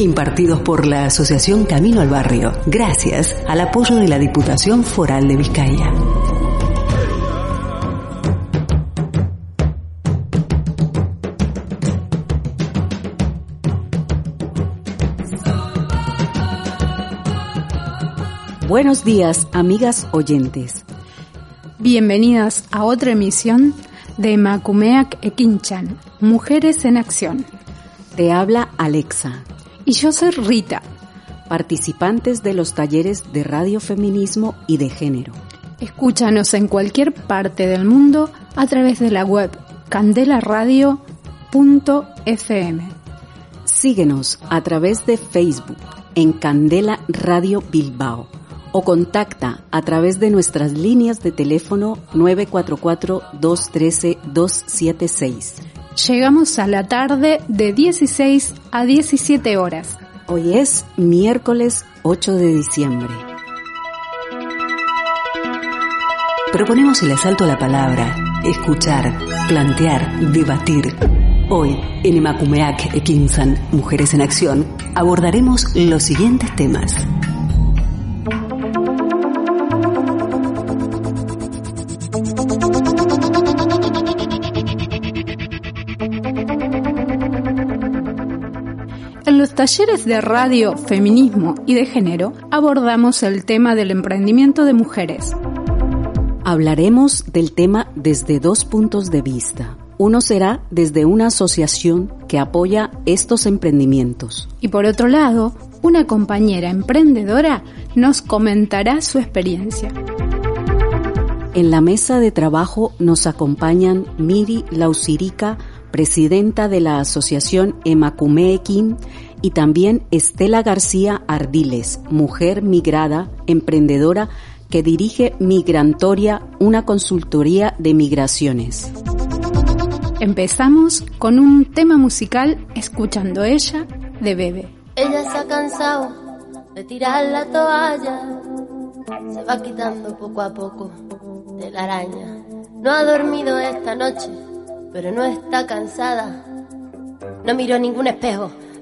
Impartidos por la Asociación Camino al Barrio, gracias al apoyo de la Diputación Foral de Vizcaya. Buenos días, amigas oyentes. Bienvenidas a otra emisión de Macumeac Equinchan, Mujeres en Acción. Te habla Alexa. Y yo soy Rita. Participantes de los talleres de radio feminismo y de género. Escúchanos en cualquier parte del mundo a través de la web candelaradio.fm. Síguenos a través de Facebook en Candela Radio Bilbao o contacta a través de nuestras líneas de teléfono 944-213-276. Llegamos a la tarde de 16 a 17 horas. Hoy es miércoles 8 de diciembre. Proponemos el asalto a la palabra, escuchar, plantear, debatir. Hoy, en Emakumeak Ekinsan, Mujeres en Acción, abordaremos los siguientes temas. Talleres de radio, feminismo y de género abordamos el tema del emprendimiento de mujeres. Hablaremos del tema desde dos puntos de vista. Uno será desde una asociación que apoya estos emprendimientos. Y por otro lado, una compañera emprendedora nos comentará su experiencia. En la mesa de trabajo nos acompañan Miri Lausirica, presidenta de la asociación Emakumeekin, y también Estela García Ardiles, mujer migrada, emprendedora que dirige Migrantoria, una consultoría de migraciones. Empezamos con un tema musical escuchando ella de Bebe. Ella se ha cansado de tirar la toalla, se va quitando poco a poco de la araña. No ha dormido esta noche, pero no está cansada. No miró ningún espejo,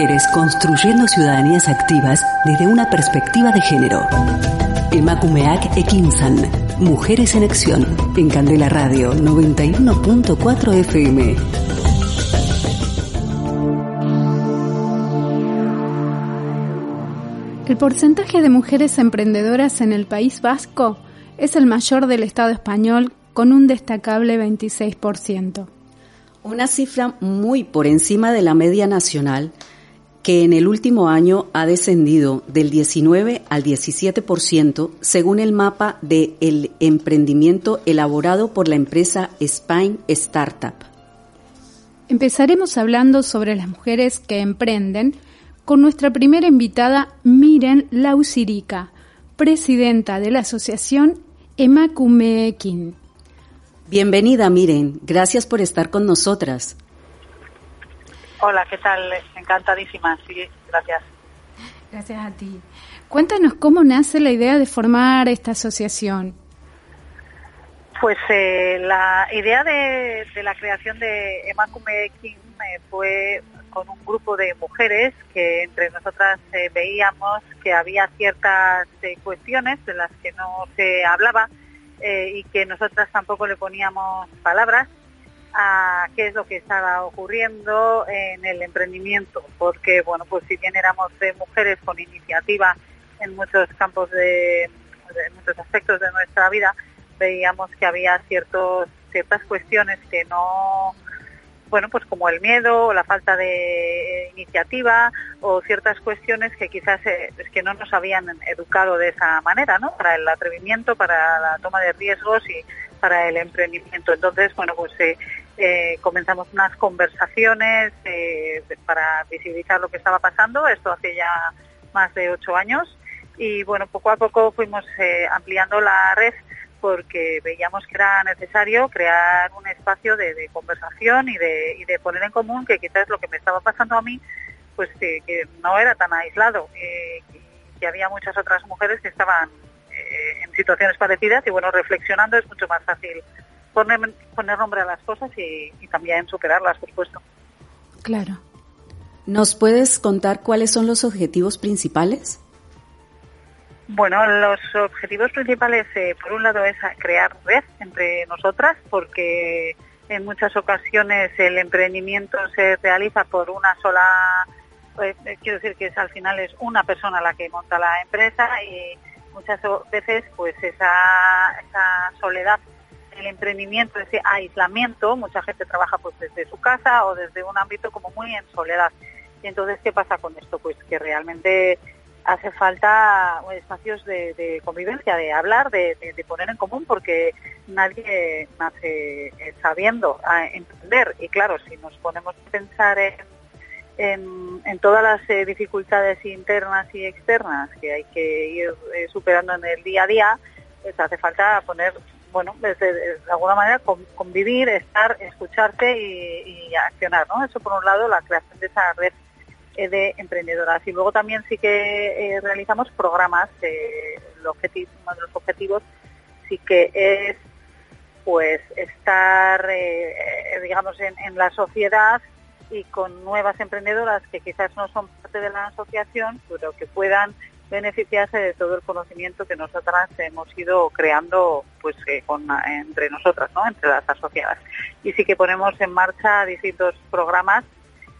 Mujeres construyendo ciudadanías activas desde una perspectiva de género. Emakumeak Ekinsan. Mujeres en Acción. En Candela Radio 91.4 FM. El porcentaje de mujeres emprendedoras en el País Vasco es el mayor del Estado español con un destacable 26%. Una cifra muy por encima de la media nacional que en el último año ha descendido del 19 al 17% según el mapa de el emprendimiento elaborado por la empresa Spain Startup. Empezaremos hablando sobre las mujeres que emprenden con nuestra primera invitada Miren Lausirica, presidenta de la asociación Emakumeekin. Bienvenida, Miren. Gracias por estar con nosotras. Hola, ¿qué tal? Encantadísima, sí, gracias. Gracias a ti. Cuéntanos cómo nace la idea de formar esta asociación. Pues eh, la idea de, la creación de Emakumeekin eh, fue con un grupo de mujeres que entre nosotras eh, veíamos que había ciertas eh, cuestiones de las que no se hablaba y que nosotras tampoco le poníamos palabras a qué es lo que estaba ocurriendo en el emprendimiento, porque bueno, pues si bien éramos de mujeres con iniciativa en muchos campos de, en muchos aspectos de nuestra vida, veíamos que había ciertos ciertas cuestiones que no bueno, pues como el miedo o la falta de iniciativa o ciertas cuestiones que quizás eh, es que no nos habían educado de esa manera, ¿no? Para el atrevimiento, para la toma de riesgos y para el emprendimiento. Entonces, bueno, pues eh, comenzamos unas conversaciones para visibilizar lo que estaba pasando. Esto hace ya más de ocho años y bueno, poco a poco fuimos ampliando la red porque veíamos que era necesario crear un espacio de, conversación y de, y de, poner en común que quizás lo que me estaba pasando a mí, pues que, no era tan aislado, eh, que había muchas otras mujeres que estaban eh, en situaciones parecidas y bueno, reflexionando es mucho más fácil poner, poner nombre a las cosas y, y también superarlas, por supuesto. Claro. ¿Nos puedes contar cuáles son los objetivos principales? Bueno, los objetivos principales, eh, por un lado, es crear red entre nosotras, porque en muchas ocasiones el emprendimiento se realiza por una sola, pues, eh, quiero decir que es, al final es una persona la que monta la empresa y muchas veces pues esa, esa soledad el emprendimiento, ese aislamiento, mucha gente trabaja pues desde su casa o desde un ámbito como muy en soledad. Y entonces, ¿qué pasa con esto? Pues que realmente hace falta espacios de, convivencia, de hablar, de, poner en común, porque nadie nace eh, sabiendo entender. Y claro, si nos ponemos a pensar en, en, todas las eh, dificultades internas y externas que hay que ir eh, superando en el día a día, pues hace falta poner, bueno, de, alguna manera convivir, estar, escucharte y, y accionar, ¿no? Eso por un lado, la creación de esa red eh, de emprendedoras. Y luego también sí que eh, realizamos programas. Eh, el uno de los objetivos sí que es pues estar, digamos, en, la sociedad y con nuevas emprendedoras que quizás no son parte de la asociación, pero que puedan beneficiarse de todo el conocimiento que nosotras hemos ido creando pues con, entre nosotras, ¿no? entre las asociadas. Y sí que ponemos en marcha distintos programas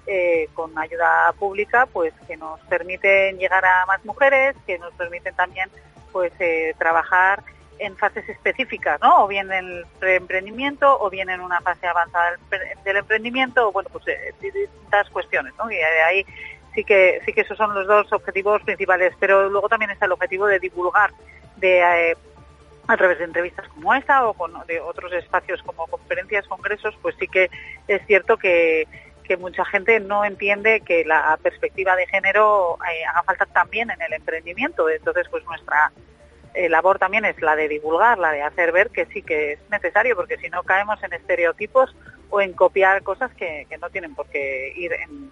eh, con ayuda pública, pues que nos permiten llegar a más mujeres, que nos permiten también pues eh, trabajar en fases específicas, ¿no? O bien en el preemprendimiento o bien en una fase avanzada del emprendimiento, o bueno, pues eh, distintas cuestiones, ¿no? Y ahí sí que sí que esos son los dos objetivos principales, pero luego también está el objetivo de divulgar de a través de entrevistas como esta o con de otros espacios como conferencias, congresos, pues sí que es cierto que que mucha gente no entiende que la perspectiva de género eh, haga falta también en el emprendimiento. Entonces, pues nuestra eh, labor también es la de divulgar, la de hacer ver que sí que es necesario, porque si no caemos en estereotipos o en copiar cosas que, no tienen por qué ir en,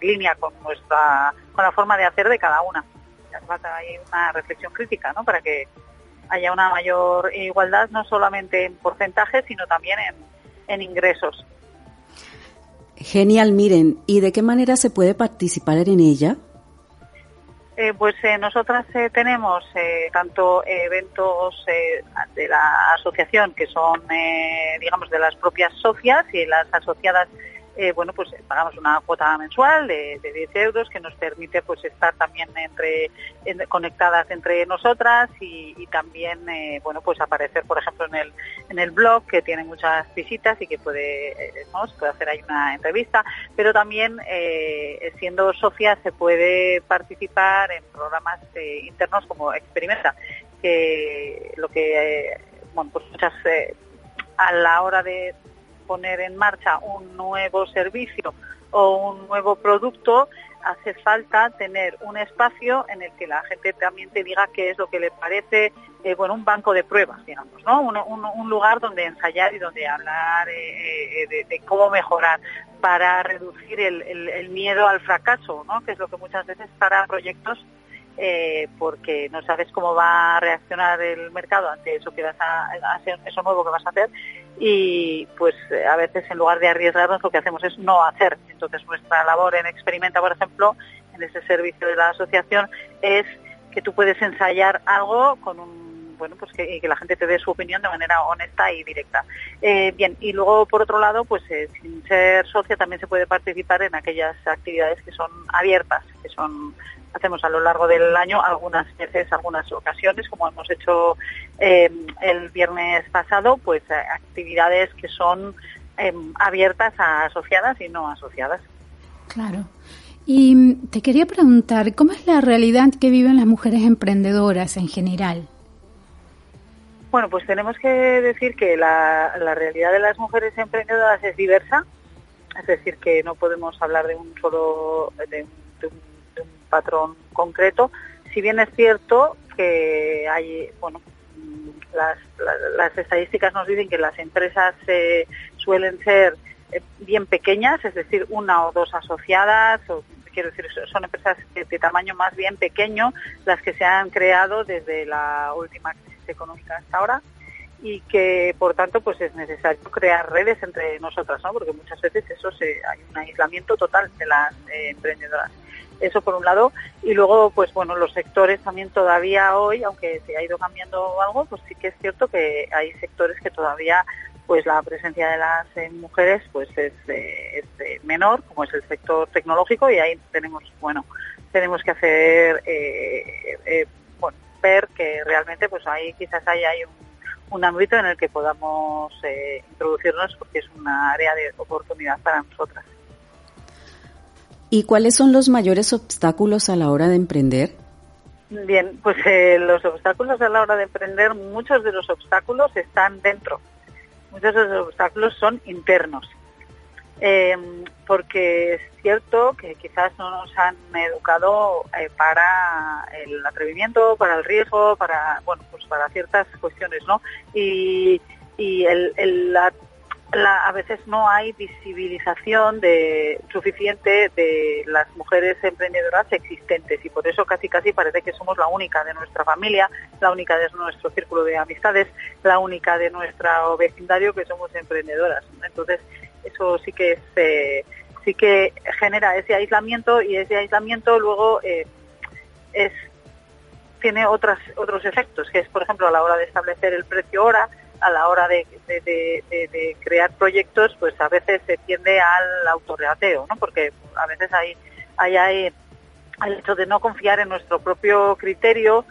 línea con nuestra con la forma de hacer de cada una. Hace falta ahí una reflexión crítica, ¿no? Para que haya una mayor igualdad, no solamente en porcentaje, sino también en ingresos. Genial, miren, ¿y de qué manera se puede participar en ella? Eh, pues eh, nosotras eh, tenemos tanto eventos de la asociación que son, digamos, de las propias socias y las asociadas eh, bueno, pues pagamos una cuota mensual de, de, 10 euros que nos permite pues estar también entre conectadas entre nosotras y, también, eh, bueno, pues aparecer, por ejemplo, en el, en el blog que tiene muchas visitas y que puede, eh, ¿no? puede hacer ahí una entrevista, pero también siendo socia se puede participar en programas internos como Experimenta, que lo que, bueno, pues muchas a la hora de, poner en marcha un nuevo servicio o un nuevo producto, hace falta tener un espacio en el que la gente también te diga qué es lo que le parece, eh, bueno, un banco de pruebas, digamos, ¿no? Un, lugar donde ensayar y donde hablar eh, eh, de, cómo mejorar para reducir el, miedo al fracaso, ¿no? Que es lo que muchas veces para proyectos porque no sabes cómo va a reaccionar el mercado ante eso que vas a, hacer, eso nuevo que vas a hacer y pues a veces en lugar de arriesgarnos lo que hacemos es no hacer. Entonces nuestra labor en Experimenta, por ejemplo, en ese servicio de la asociación es que tú puedes ensayar algo con un bueno pues que, que, la gente te dé su opinión de manera honesta y directa. Eh, bien, y luego por otro lado, pues eh, sin ser socia también se puede participar en aquellas actividades que son abiertas, que son hacemos a lo largo del año algunas veces, algunas ocasiones, como hemos hecho eh, el viernes pasado, pues eh, actividades que son em, abiertas a asociadas y no asociadas. Claro. Y mm, te quería preguntar, ¿cómo es la realidad que viven las mujeres emprendedoras en general? Bueno, pues tenemos que decir que la, realidad de las mujeres emprendedoras es diversa, es decir, que no podemos hablar de un solo, de patrón concreto, si bien es cierto que hay, bueno, las, estadísticas nos dicen que las empresas eh, suelen ser eh, bien pequeñas, es decir, una o dos asociadas, o quiero decir, son empresas de, tamaño más bien pequeño las que se han creado desde la última crisis económica hasta ahora y que por tanto pues es necesario crear redes entre nosotras, ¿no? Porque muchas veces eso se, hay un aislamiento total de las eh, emprendedoras. Eso por un lado. Y luego, pues bueno, los sectores también todavía hoy, aunque se ha ido cambiando algo, pues sí que es cierto que hay sectores que todavía pues la presencia de las eh, mujeres pues es, eh, eh, menor, como es el sector tecnológico, y ahí tenemos, bueno, tenemos que hacer, ver que realmente pues ahí quizás hay, hay un ámbito en el que podamos introducirnos porque es una área de oportunidad para nosotras. ¿Y cuáles son los mayores obstáculos a la hora de emprender? Bien, pues eh, los obstáculos a la hora de emprender, muchos de los obstáculos están dentro. Muchos de los obstáculos son internos. Em, porque es cierto que quizás no nos han educado eh, para el atrevimiento, para el riesgo, para bueno, pues para ciertas cuestiones, ¿no? Y, y el, el, la a veces no hay visibilización de, suficiente de las mujeres emprendedoras existentes y por eso casi casi parece que somos la única de nuestra familia, la única de nuestro círculo de amistades, la única de nuestro vecindario que somos emprendedoras. Entonces eso sí que es, eh, sí que genera ese aislamiento y ese aislamiento luego eh, es tiene otras otros efectos que es por ejemplo a la hora de establecer el precio hora a la hora de, crear proyectos, pues a veces se tiende al autorreateo, ¿no? Porque a veces hay, hay, el hecho de no confiar en nuestro propio criterio,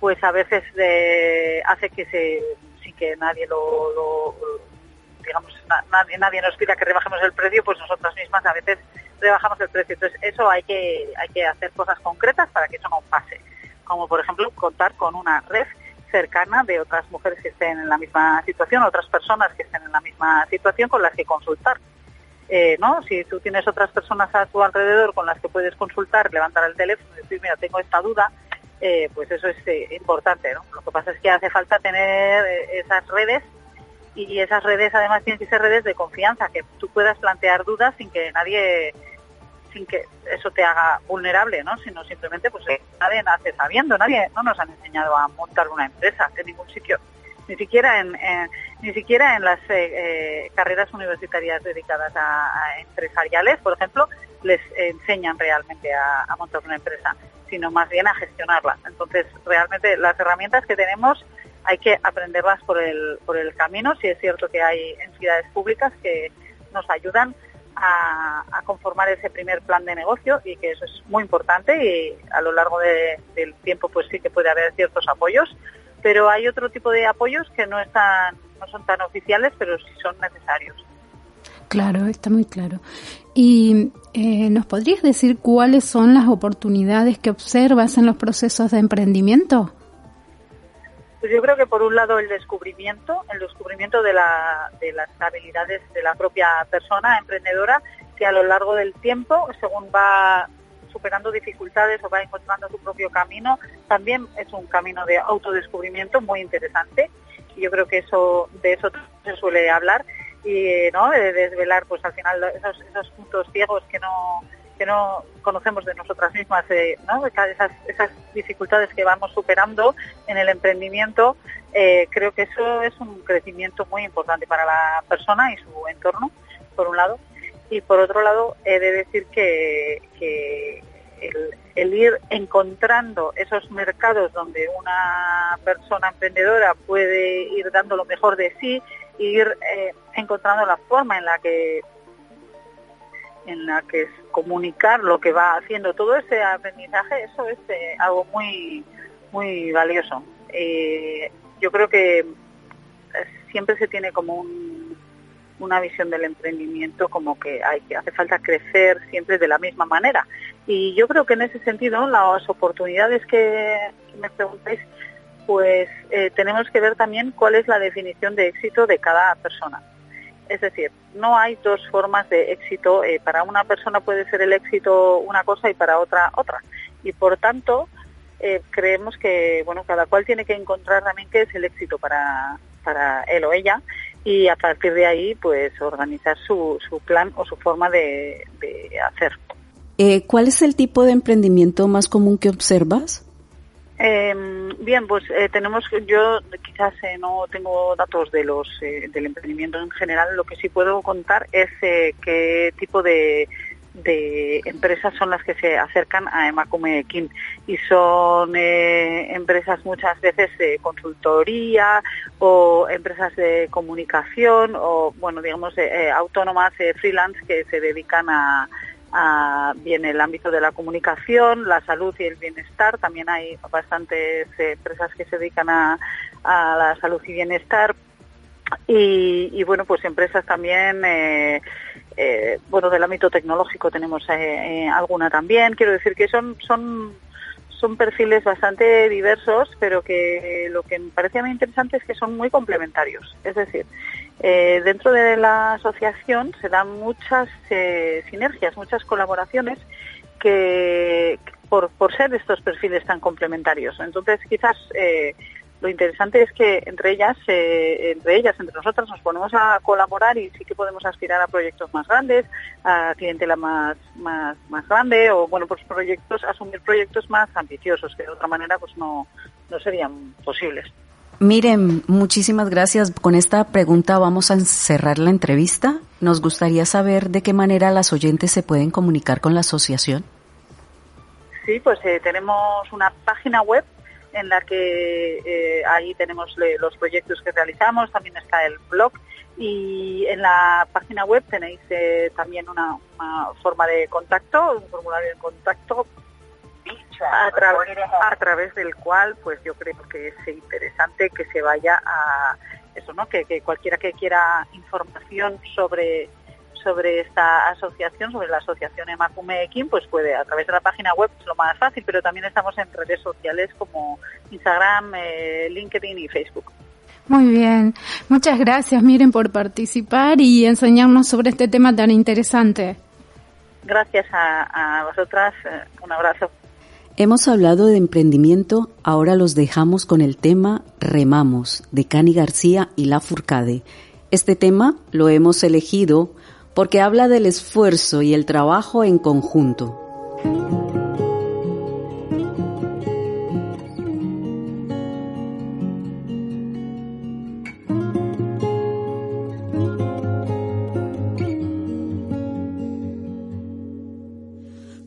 pues a veces hace que se, sin que nadie lo, digamos, nadie, nadie nos pida que rebajemos el precio, pues nosotras mismas a veces rebajamos el precio. Entonces eso hay que, hay que hacer cosas concretas para que eso no pase. Como por ejemplo contar con una red cercana de otras mujeres que estén en la misma situación, otras personas que estén en la misma situación con las que consultar. Eh, ¿no? Si tú tienes otras personas a tu alrededor con las que puedes consultar, levantar el teléfono y decir, mira, tengo esta duda, eh, pues eso es eh, importante. ¿no? Lo que pasa es que hace falta tener esas redes y esas redes además tienen que ser redes de confianza, que tú puedas plantear dudas sin que nadie sin que eso te haga vulnerable, ¿no? Sino simplemente, pues nadie nace sabiendo, nadie, no nos han enseñado a montar una empresa en ningún sitio. ni siquiera en, ni siquiera en las eh, carreras universitarias dedicadas a, empresariales, por ejemplo, les enseñan realmente a, montar una empresa, sino más bien a gestionarla. Entonces, realmente las herramientas que tenemos hay que aprenderlas por el, por el camino. Si es cierto que hay entidades públicas que nos ayudan a, conformar ese primer plan de negocio y que eso es muy importante y a lo largo del tiempo pues sí que puede haber ciertos apoyos, pero hay otro tipo de apoyos que no están no son tan oficiales, pero sí son necesarios. Claro, está muy claro. ¿Y eh, nos podrías decir cuáles son las oportunidades que observas en los procesos de emprendimiento? Pues yo creo que por un lado el descubrimiento, el descubrimiento de, las habilidades de la propia persona emprendedora que a lo largo del tiempo, según va superando dificultades o va encontrando su propio camino, también es un camino de autodescubrimiento muy interesante. Y yo creo que eso de eso se suele hablar y no de desvelar pues al final esos puntos ciegos que no que no conocemos de nosotras mismas, eh, ¿no? esas, dificultades que vamos superando en el emprendimiento, eh, creo que eso es un crecimiento muy importante para la persona y su entorno, por un lado. Y por otro lado, he de decir que, el, ir encontrando esos mercados donde una persona emprendedora puede ir dando lo mejor de sí, ir eh, encontrando la forma en la que en la que es comunicar lo que va haciendo, todo ese aprendizaje, eso es eh, algo muy, muy valioso. Eh, yo creo que eh, siempre se tiene como una visión del emprendimiento como que hay que hace falta crecer siempre de la misma manera. Y yo creo que en ese sentido las oportunidades que, me preguntáis, pues tenemos que ver también cuál es la definición de éxito de cada persona. Es decir, no hay dos formas de éxito. Eh, para una persona puede ser el éxito una cosa y para otra otra. Y por tanto, eh, creemos que bueno, cada cual tiene que encontrar también qué es el éxito para, para él o ella y a partir de ahí, pues organizar su, su plan o su forma de, de hacer. Eh, ¿Cuál es el tipo de emprendimiento más común que observas? Eh, bien, pues eh, tenemos, yo quizás eh, no tengo datos de los eh, del emprendimiento en general. Lo que sí puedo contar es qué tipo de, de empresas son las que se acercan a Kin y son empresas muchas veces de consultoría o empresas de comunicación o bueno digamos autónomas freelance que se dedican a bien el ámbito de la comunicación, la salud y el bienestar. También hay bastantes empresas que se dedican a, la salud y bienestar. Y, bueno, pues empresas también, eh, eh, bueno, del ámbito tecnológico tenemos eh, alguna también. Quiero decir que son, son son perfiles bastante diversos, pero que lo que me parece muy interesante es que son muy complementarios. Es decir, eh, dentro de la asociación se dan muchas eh, sinergias, muchas colaboraciones que por, ser estos perfiles tan complementarios. Entonces, quizás eh, lo interesante es que entre ellas, entre ellas, entre nosotras, nos ponemos a colaborar y sí que podemos aspirar a proyectos más grandes, a clientela más, más, más grande o, bueno, pues proyectos, asumir proyectos más ambiciosos que de otra manera pues no, no serían posibles. Miren, muchísimas gracias. Con esta pregunta vamos a cerrar la entrevista. Nos gustaría saber de qué manera las oyentes se pueden comunicar con la asociación. Sí, pues eh, tenemos una página web en la que eh, ahí tenemos los proyectos que realizamos, también está el blog y en la página web tenéis eh, también una, forma de contacto, un formulario de contacto a, a, través del cual pues yo creo que es interesante que se vaya a eso no que, cualquiera que quiera información sobre sobre esta asociación, sobre la asociación Emakume Ekin, pues puede a través de la página web es lo más fácil, pero también estamos en redes sociales como Instagram, eh, LinkedIn y Facebook. Muy bien, muchas gracias Miren por participar y enseñarnos sobre este tema tan interesante. Gracias a, a vosotras, eh, un abrazo. Hemos hablado de emprendimiento, ahora los dejamos con el tema Remamos de Cani García y La Furcade. Este tema lo hemos elegido porque habla del esfuerzo y el trabajo en conjunto.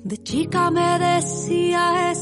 De chica me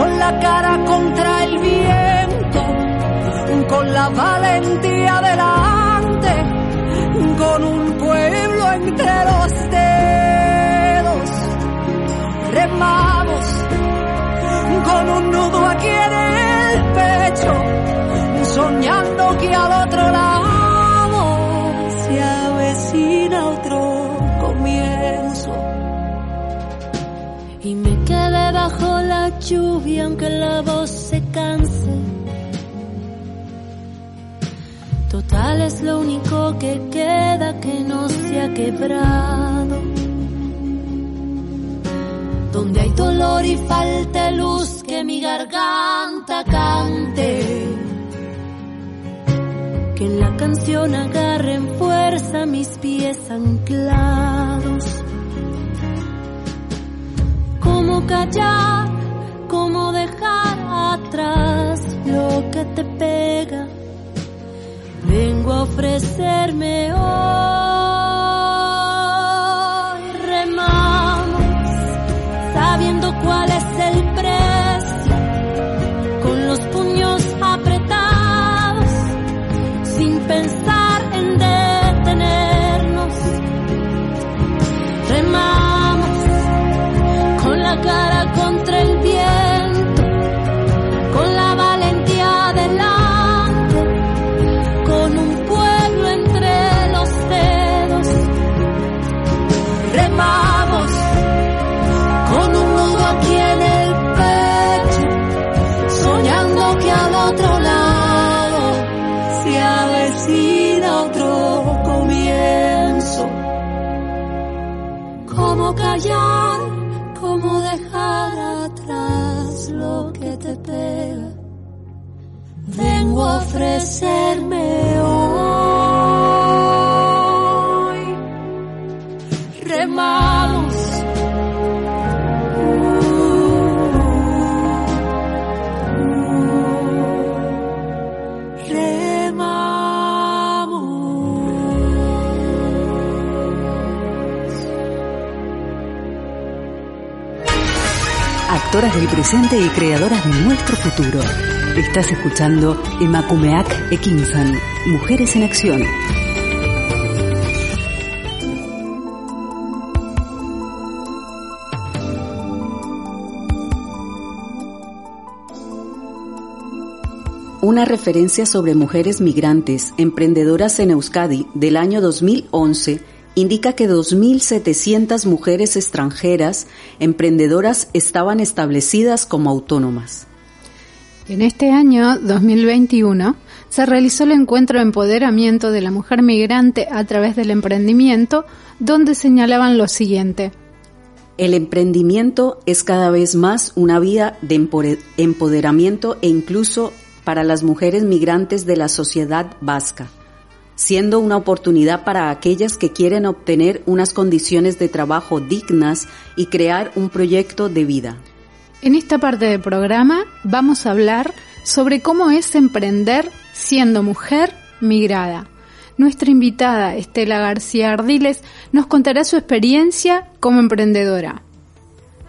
con la cara contra el viento, con la valentía de la con un pueblo entre los dedos. Remamos con un nudo aquí en el pecho, soñando que al otro lado se avecina otro comienzo. Y me quedé bajo la lluvia aunque la voz se canse Total es lo único que queda que no se ha quebrado. Donde hay dolor y falta luz que mi garganta cante. Que en la canción agarren fuerza mis pies anclados. ¿Cómo callar? ¿Cómo dejar atrás lo que te pega? vengo a ofrecerme hoy. Callar, cómo dejar atrás lo que te pega. Vengo a ofrecerme hoy. Del presente y creadoras de nuestro futuro. Estás escuchando Emakumeak Ekinsan, Mujeres en Acción. Una referencia sobre mujeres migrantes emprendedoras en Euskadi del año 2011 indica que 2.700 mujeres extranjeras emprendedoras estaban establecidas como autónomas. En este año 2021 se realizó el encuentro de empoderamiento de la mujer migrante a través del emprendimiento, donde señalaban lo siguiente. El emprendimiento es cada vez más una vía de empoderamiento e incluso para las mujeres migrantes de la sociedad vasca siendo una oportunidad para aquellas que quieren obtener unas condiciones de trabajo dignas y crear un proyecto de vida. En esta parte del programa vamos a hablar sobre cómo es emprender siendo mujer migrada. Nuestra invitada Estela García Ardiles nos contará su experiencia como emprendedora.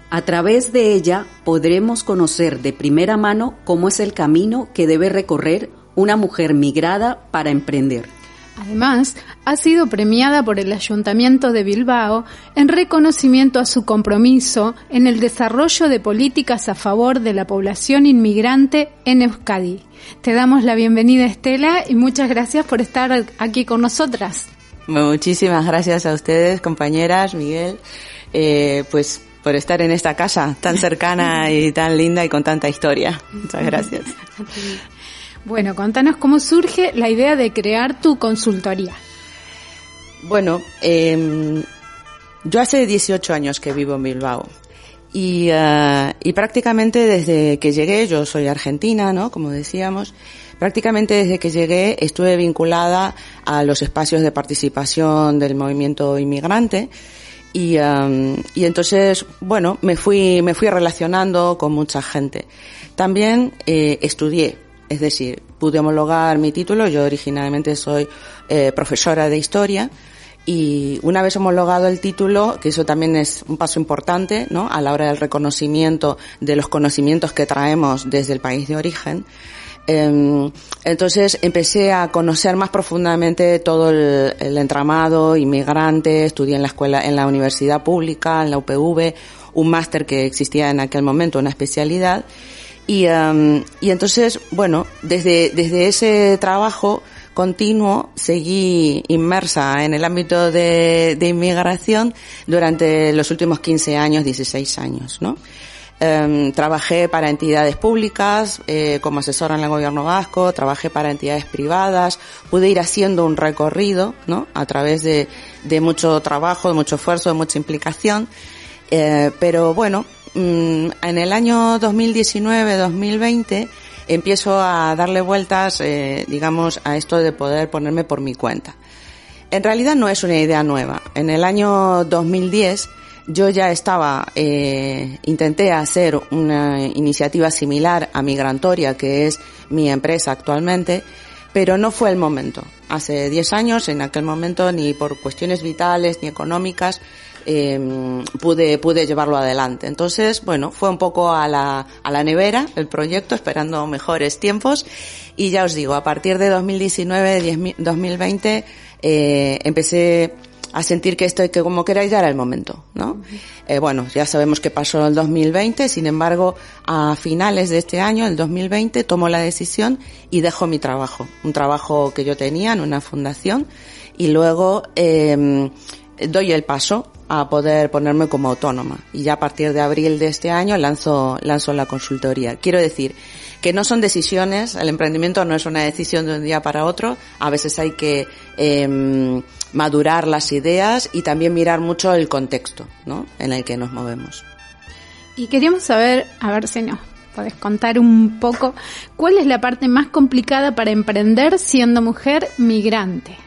A través de ella podremos conocer de primera mano cómo es el camino que debe recorrer una mujer migrada para emprender. Además, ha sido premiada por el Ayuntamiento de Bilbao en reconocimiento a su compromiso en el desarrollo de políticas a favor de la población inmigrante en Euskadi. Te damos la bienvenida Estela y muchas gracias por estar aquí con nosotras. Muchísimas gracias a ustedes, compañeras, Miguel, eh, pues por estar en esta casa tan cercana y tan linda y con tanta historia. Muchas gracias. Bueno, contanos cómo surge la idea de crear tu consultoría. Bueno, eh, yo hace 18 años que vivo en Bilbao. Y, uh, y prácticamente desde que llegué, yo soy argentina, ¿no? Como decíamos, prácticamente desde que llegué estuve vinculada a los espacios de participación del movimiento inmigrante y, um, y entonces, bueno, me fui, me fui relacionando con mucha gente. También eh, estudié, es decir, pude homologar mi título, yo originalmente soy eh, profesora de historia, y una vez homologado el título, que eso también es un paso importante, ¿no? A la hora del reconocimiento de los conocimientos que traemos desde el país de origen, eh, entonces empecé a conocer más profundamente todo el, el, entramado inmigrante, estudié en la escuela, en la universidad pública, en la UPV, un máster que existía en aquel momento, una especialidad, y, um, y entonces, bueno, desde, desde ese trabajo continuo seguí inmersa en el ámbito de, de inmigración durante los últimos 15 años, 16 años, ¿no? Um, trabajé para entidades públicas eh, como asesora en el gobierno vasco, trabajé para entidades privadas, pude ir haciendo un recorrido, ¿no? A través de, de mucho trabajo, de mucho esfuerzo, de mucha implicación. Eh, pero bueno, en el año 2019-2020 empiezo a darle vueltas, eh, digamos, a esto de poder ponerme por mi cuenta. En realidad no es una idea nueva. En el año 2010 yo ya estaba, eh, intenté hacer una iniciativa similar a Migrantoria, que es mi empresa actualmente, pero no fue el momento. Hace 10 años, en aquel momento, ni por cuestiones vitales ni económicas, eh, pude, pude llevarlo adelante. Entonces, bueno, fue un poco a la, a la nevera el proyecto, esperando mejores tiempos. Y ya os digo, a partir de 2019, 2020, eh, empecé a sentir que esto, que como queráis, ya era el momento, ¿no? Eh, bueno, ya sabemos qué pasó el 2020, sin embargo, a finales de este año, el 2020, tomo la decisión y dejo mi trabajo, un trabajo que yo tenía en una fundación, y luego eh, doy el paso a poder ponerme como autónoma. Y ya a partir de abril de este año lanzo, lanzo la consultoría. Quiero decir que no son decisiones, el emprendimiento no es una decisión de un día para otro, a veces hay que eh, madurar las ideas y también mirar mucho el contexto ¿no? en el que nos movemos. Y queríamos saber, a ver si nos puedes contar un poco, ¿cuál es la parte más complicada para emprender siendo mujer migrante?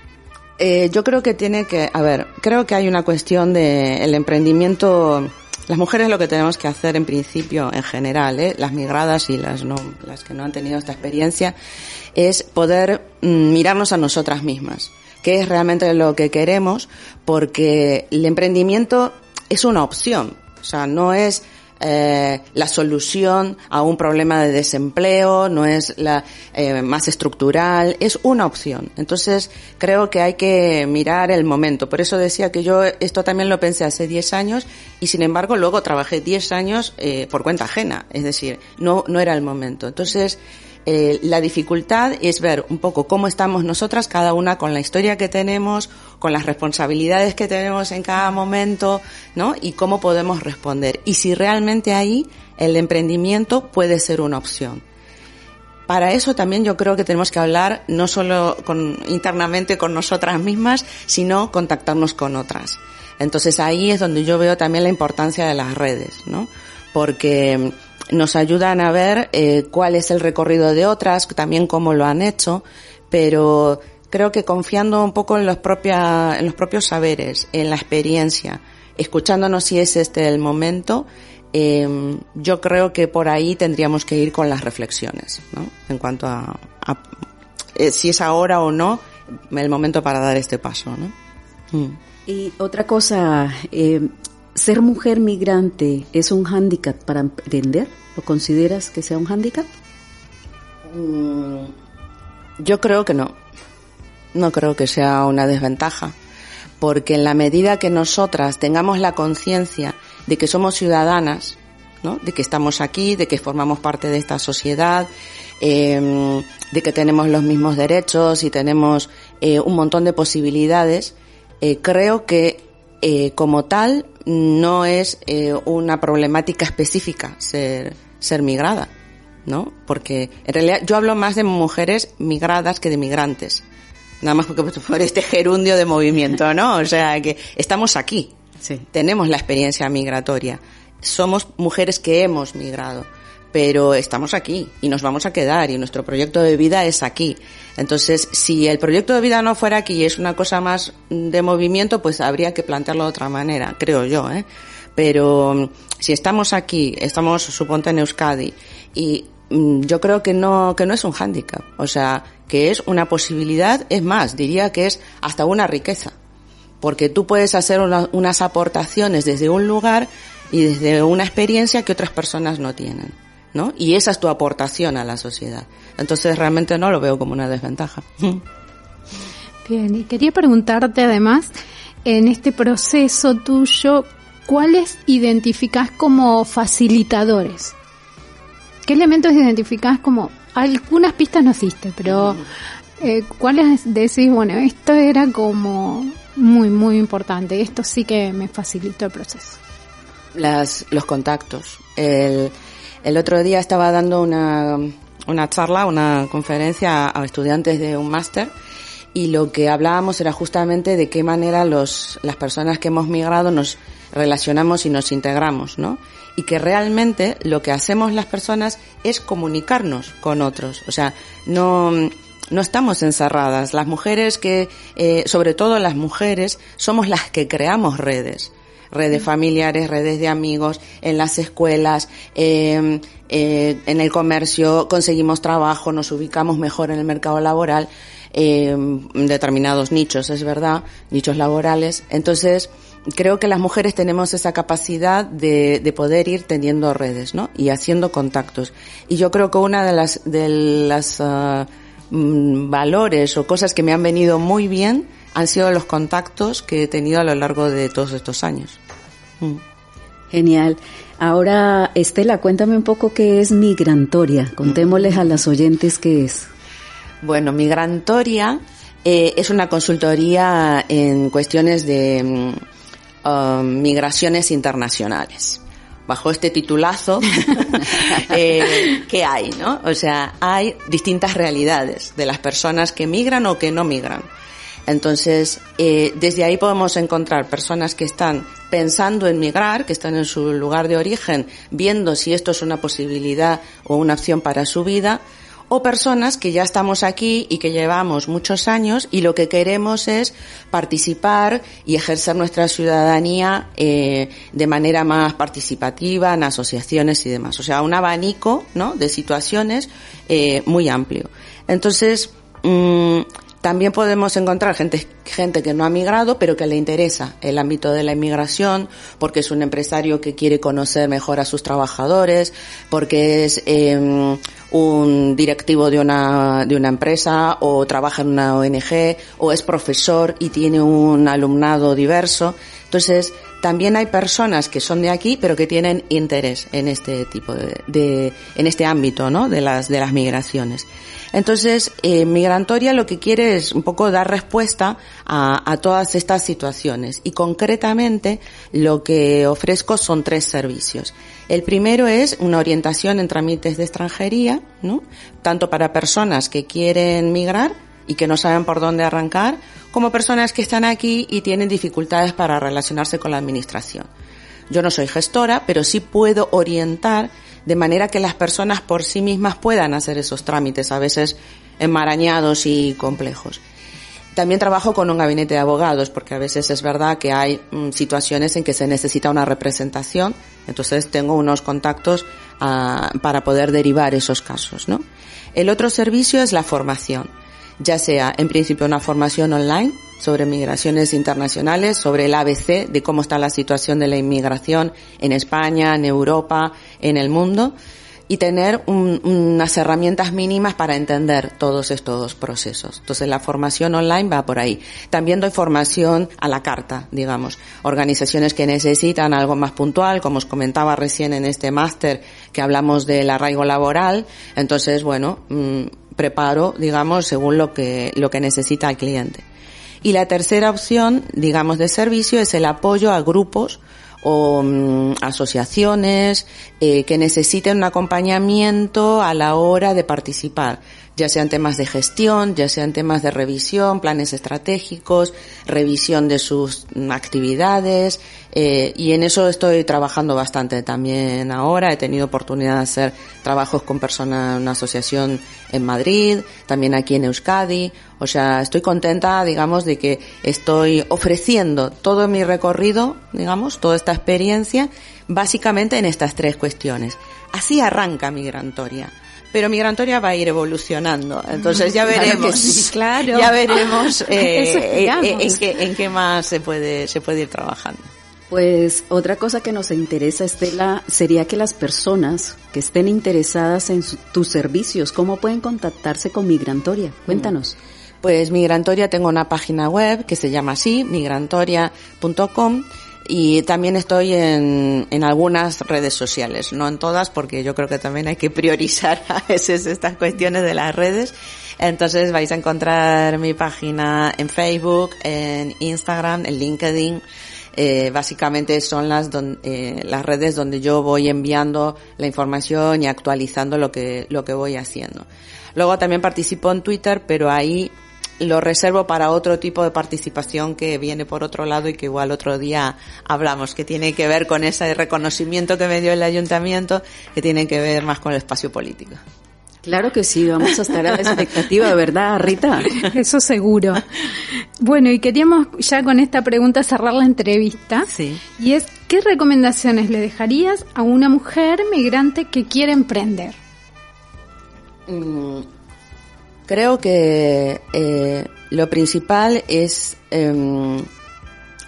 Eh, yo creo que tiene que, a ver, creo que hay una cuestión de el emprendimiento. Las mujeres lo que tenemos que hacer en principio, en general, ¿eh? las migradas y las no, las que no han tenido esta experiencia, es poder mm, mirarnos a nosotras mismas, qué es realmente lo que queremos, porque el emprendimiento es una opción, o sea, no es eh, la solución a un problema de desempleo, no es la eh, más estructural, es una opción. Entonces creo que hay que mirar el momento. Por eso decía que yo esto también lo pensé hace 10 años y sin embargo luego trabajé 10 años eh, por cuenta ajena, es decir, no, no era el momento. Entonces eh, la dificultad es ver un poco cómo estamos nosotras, cada una con la historia que tenemos, con las responsabilidades que tenemos en cada momento, ¿no? Y cómo podemos responder. Y si realmente ahí el emprendimiento puede ser una opción. Para eso también yo creo que tenemos que hablar no solo internamente con nosotras mismas, sino contactarnos con otras. Entonces ahí es donde yo veo también la importancia de las redes, ¿no? Porque nos ayudan a ver eh, cuál es el recorrido de otras, también cómo lo han hecho, pero creo que confiando un poco en los, propia, en los propios saberes, en la experiencia, escuchándonos si es este el momento, eh, yo creo que por ahí tendríamos que ir con las reflexiones, ¿no? En cuanto a, a eh, si es ahora o no el momento para dar este paso, ¿no? Mm. Y otra cosa, eh, ¿Ser mujer migrante es un hándicap para emprender? ¿Lo consideras que sea un hándicap? Mm, yo creo que no. no creo que sea una desventaja, porque en la medida que nosotras tengamos la conciencia de que somos ciudadanas, ¿no? de que estamos aquí, de que formamos parte de esta sociedad, eh, de que tenemos los mismos derechos y tenemos eh, un montón de posibilidades, eh, creo que eh, como tal no es eh, una problemática específica ser, ser migrada, ¿no? Porque en realidad yo hablo más de mujeres migradas que de migrantes. Nada más porque por este gerundio de movimiento, ¿no? O sea, que estamos aquí. Sí. Tenemos la experiencia migratoria. Somos mujeres que hemos migrado pero estamos aquí y nos vamos a quedar y nuestro proyecto de vida es aquí. Entonces, si el proyecto de vida no fuera aquí y es una cosa más de movimiento, pues habría que plantearlo de otra manera, creo yo, ¿eh? Pero mm, si estamos aquí, estamos, suponte, en Euskadi, y mm, yo creo que no, que no es un hándicap. O sea, que es una posibilidad, es más, diría que es hasta una riqueza. Porque tú puedes hacer una, unas aportaciones desde un lugar y desde una experiencia que otras personas no tienen. ¿No? Y esa es tu aportación a la sociedad. Entonces realmente no lo veo como una desventaja. Bien, y quería preguntarte además, en este proceso tuyo, ¿cuáles identificás como facilitadores? ¿Qué elementos identificás como, algunas pistas no hiciste, pero eh, cuáles decís, bueno, esto era como muy, muy importante, esto sí que me facilitó el proceso? Las, los contactos, el, el otro día estaba dando una, una charla, una conferencia a estudiantes de un máster y lo que hablábamos era justamente de qué manera los, las personas que hemos migrado nos relacionamos y nos integramos, ¿no? Y que realmente lo que hacemos las personas es comunicarnos con otros. O sea, no, no estamos encerradas. Las mujeres que, eh, sobre todo las mujeres, somos las que creamos redes redes familiares, redes de amigos, en las escuelas, eh, eh, en el comercio, conseguimos trabajo, nos ubicamos mejor en el mercado laboral, eh, en determinados nichos, es verdad, nichos laborales. Entonces, creo que las mujeres tenemos esa capacidad de, de poder ir teniendo redes, ¿no? Y haciendo contactos. Y yo creo que una de las, de las uh, valores o cosas que me han venido muy bien han sido los contactos que he tenido a lo largo de todos estos años. Mm. Genial. Ahora, Estela, cuéntame un poco qué es Migrantoria. Contémosles a las oyentes qué es. Bueno, Migrantoria eh, es una consultoría en cuestiones de um, migraciones internacionales. Bajo este titulazo, eh, ¿qué hay? ¿no? O sea, hay distintas realidades de las personas que migran o que no migran. Entonces, eh, desde ahí podemos encontrar personas que están pensando en migrar, que están en su lugar de origen, viendo si esto es una posibilidad o una opción para su vida, o personas que ya estamos aquí y que llevamos muchos años y lo que queremos es participar y ejercer nuestra ciudadanía eh, de manera más participativa en asociaciones y demás. O sea, un abanico ¿no? de situaciones eh, muy amplio. Entonces, mmm, también podemos encontrar gente, gente que no ha migrado, pero que le interesa el ámbito de la inmigración, porque es un empresario que quiere conocer mejor a sus trabajadores, porque es eh, un directivo de una, de una empresa, o trabaja en una ONG, o es profesor y tiene un alumnado diverso. Entonces, también hay personas que son de aquí, pero que tienen interés en este tipo de, de en este ámbito, ¿no? De las, de las migraciones. Entonces, eh, Migrantoria lo que quiere es un poco dar respuesta a, a, todas estas situaciones y concretamente lo que ofrezco son tres servicios. El primero es una orientación en trámites de extranjería, ¿no? Tanto para personas que quieren migrar y que no saben por dónde arrancar, como personas que están aquí y tienen dificultades para relacionarse con la administración. Yo no soy gestora, pero sí puedo orientar de manera que las personas por sí mismas puedan hacer esos trámites, a veces enmarañados y complejos. También trabajo con un gabinete de abogados, porque a veces es verdad que hay mm, situaciones en que se necesita una representación, entonces tengo unos contactos ah, para poder derivar esos casos, ¿no? El otro servicio es la formación, ya sea en principio una formación online sobre migraciones internacionales, sobre el ABC de cómo está la situación de la inmigración en España, en Europa, en el mundo, y tener unas herramientas mínimas para entender todos estos procesos. Entonces la formación online va por ahí. También doy formación a la carta, digamos. Organizaciones que necesitan algo más puntual, como os comentaba recién en este máster que hablamos del arraigo laboral. Entonces, bueno, mm, preparo, digamos, según lo que, lo que necesita el cliente. Y la tercera opción, digamos, de servicio es el apoyo a grupos o mm, asociaciones eh, que necesiten un acompañamiento a la hora de participar ya sean temas de gestión, ya sean temas de revisión, planes estratégicos, revisión de sus actividades, eh, y en eso estoy trabajando bastante también ahora. He tenido oportunidad de hacer trabajos con personas, una asociación en Madrid, también aquí en Euskadi. O sea, estoy contenta, digamos, de que estoy ofreciendo todo mi recorrido, digamos, toda esta experiencia, básicamente en estas tres cuestiones. Así arranca Migrantoria pero Migrantoria va a ir evolucionando. Entonces ya veremos, claro, ya veremos eh, eh, en, qué, en qué más se puede, se puede ir trabajando. Pues otra cosa que nos interesa, Estela, sería que las personas que estén interesadas en tus servicios, ¿cómo pueden contactarse con Migrantoria? Cuéntanos. Pues Migrantoria tengo una página web que se llama así, migrantoria.com y también estoy en, en algunas redes sociales, no en todas porque yo creo que también hay que priorizar a veces estas cuestiones de las redes. Entonces vais a encontrar mi página en Facebook, en Instagram, en LinkedIn. Eh, básicamente son las, eh, las redes donde yo voy enviando la información y actualizando lo que, lo que voy haciendo. Luego también participo en Twitter, pero ahí lo reservo para otro tipo de participación que viene por otro lado y que igual otro día hablamos, que tiene que ver con ese reconocimiento que me dio el ayuntamiento, que tiene que ver más con el espacio político. Claro que sí, vamos a estar a la expectativa, ¿verdad, Rita? Eso seguro. Bueno, y queríamos ya con esta pregunta cerrar la entrevista. Sí. Y es, ¿qué recomendaciones le dejarías a una mujer migrante que quiere emprender? Mm, Creo que eh, lo principal es em,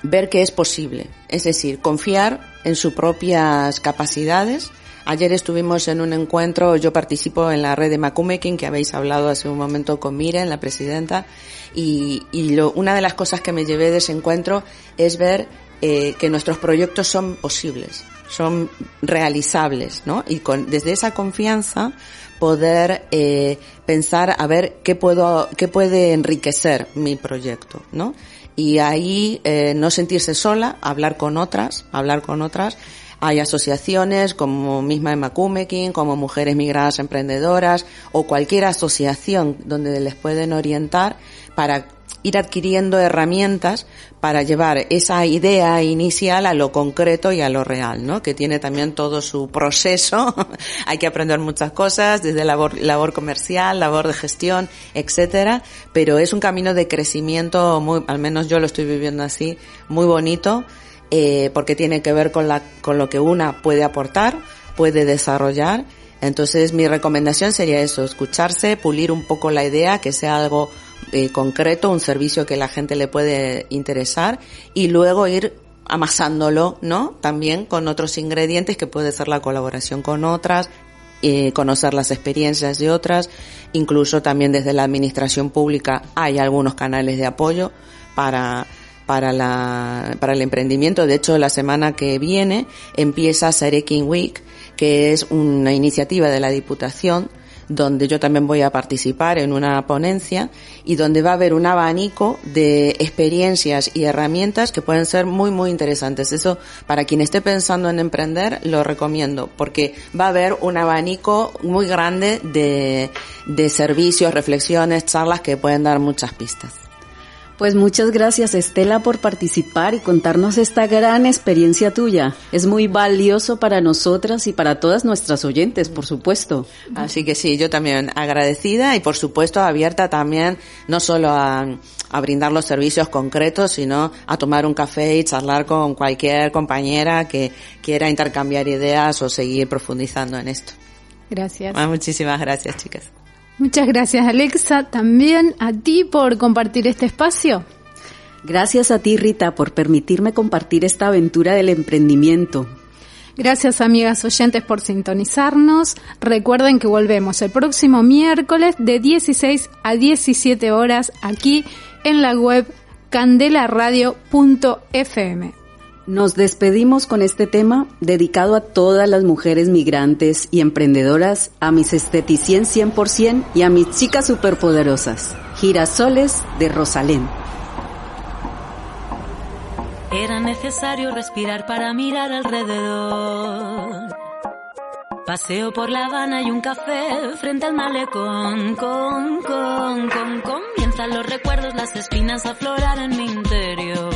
ver que es posible, es decir, confiar en sus propias capacidades. Ayer estuvimos en un encuentro, yo participo en la red de Macumekin, que habéis hablado hace un momento con Miren, la presidenta, y, y lo, una de las cosas que me llevé de ese encuentro es ver eh, que nuestros proyectos son posibles, son realizables, ¿no? Y con, desde esa confianza poder eh, pensar a ver qué puedo, qué puede enriquecer mi proyecto, ¿no? Y ahí eh, no sentirse sola, hablar con otras, hablar con otras. Hay asociaciones como misma Emma Kumekin, como Mujeres Migradas Emprendedoras o cualquier asociación donde les pueden orientar para ir adquiriendo herramientas para llevar esa idea inicial a lo concreto y a lo real, ¿no? Que tiene también todo su proceso. Hay que aprender muchas cosas, desde labor, labor comercial, labor de gestión, etcétera. Pero es un camino de crecimiento muy, al menos yo lo estoy viviendo así, muy bonito, eh, porque tiene que ver con la, con lo que una puede aportar, puede desarrollar. Entonces mi recomendación sería eso, escucharse, pulir un poco la idea, que sea algo eh, concreto, un servicio que la gente le puede interesar y luego ir amasándolo, ¿no? También con otros ingredientes que puede ser la colaboración con otras, eh, conocer las experiencias de otras, incluso también desde la administración pública hay algunos canales de apoyo para para la para el emprendimiento. De hecho, la semana que viene empieza Sarekin Week, que es una iniciativa de la Diputación donde yo también voy a participar en una ponencia y donde va a haber un abanico de experiencias y herramientas que pueden ser muy, muy interesantes. Eso, para quien esté pensando en emprender, lo recomiendo, porque va a haber un abanico muy grande de, de servicios, reflexiones, charlas que pueden dar muchas pistas. Pues muchas gracias Estela por participar y contarnos esta gran experiencia tuya. Es muy valioso para nosotras y para todas nuestras oyentes, por supuesto. Así que sí, yo también agradecida y por supuesto abierta también no solo a, a brindar los servicios concretos, sino a tomar un café y charlar con cualquier compañera que quiera intercambiar ideas o seguir profundizando en esto. Gracias. Ah, muchísimas gracias, chicas. Muchas gracias Alexa, también a ti por compartir este espacio. Gracias a ti Rita por permitirme compartir esta aventura del emprendimiento. Gracias amigas oyentes por sintonizarnos. Recuerden que volvemos el próximo miércoles de 16 a 17 horas aquí en la web candelaradio.fm. Nos despedimos con este tema dedicado a todas las mujeres migrantes y emprendedoras, a mis esteticien 100% y a mis chicas superpoderosas. Girasoles de Rosalén. Era necesario respirar para mirar alrededor. Paseo por La Habana y un café frente al malecón. Con, con, con, comienzan los recuerdos, las espinas a aflorar en mi interior.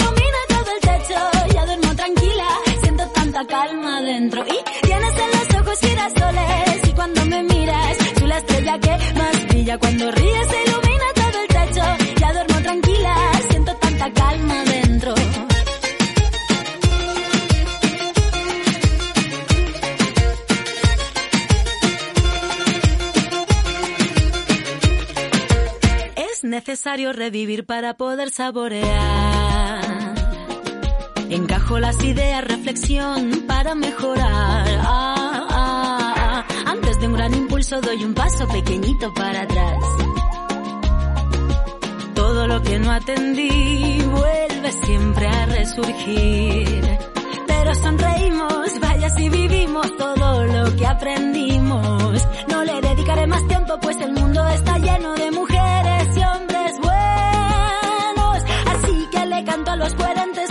calma dentro. Y tienes en los ojos girasoles y cuando me miras soy la estrella que más brilla. Cuando ríes se ilumina todo el techo, ya duermo tranquila, siento tanta calma dentro. Es necesario revivir para poder saborear. Encajo las ideas, reflexión para mejorar. Ah, ah, ah. Antes de un gran impulso doy un paso pequeñito para atrás. Todo lo que no atendí vuelve siempre a resurgir. Pero sonreímos, vaya si vivimos todo lo que aprendimos. No le dedicaré más tiempo pues el mundo está lleno de mujeres y hombres buenos. Así que le canto a los coherentes,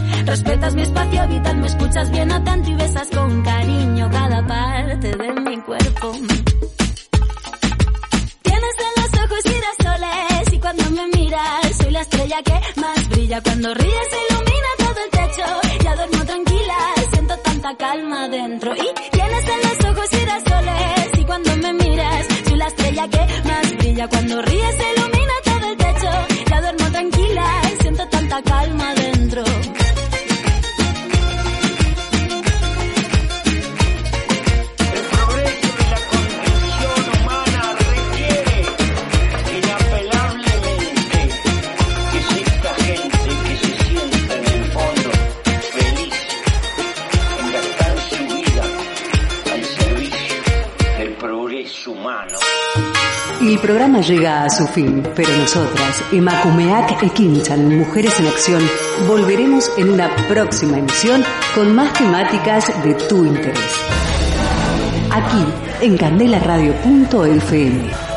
Respetas mi espacio vital, me escuchas bien atento y besas con cariño cada parte de mi cuerpo. Tienes en los ojos girasoles y cuando me miras soy la estrella que más brilla. Cuando ríes se ilumina todo el techo, ya duermo tranquila, siento tanta calma dentro. Y tienes en los ojos girasoles y cuando me miras soy la estrella que más brilla. Cuando ríes se ilumina todo el techo, ya duermo tranquila, siento tanta calma dentro. El programa llega a su fin, pero nosotras, Emakumeak Ekinchan, Mujeres en Acción, volveremos en una próxima emisión con más temáticas de tu interés. Aquí, en candelaradio.fm.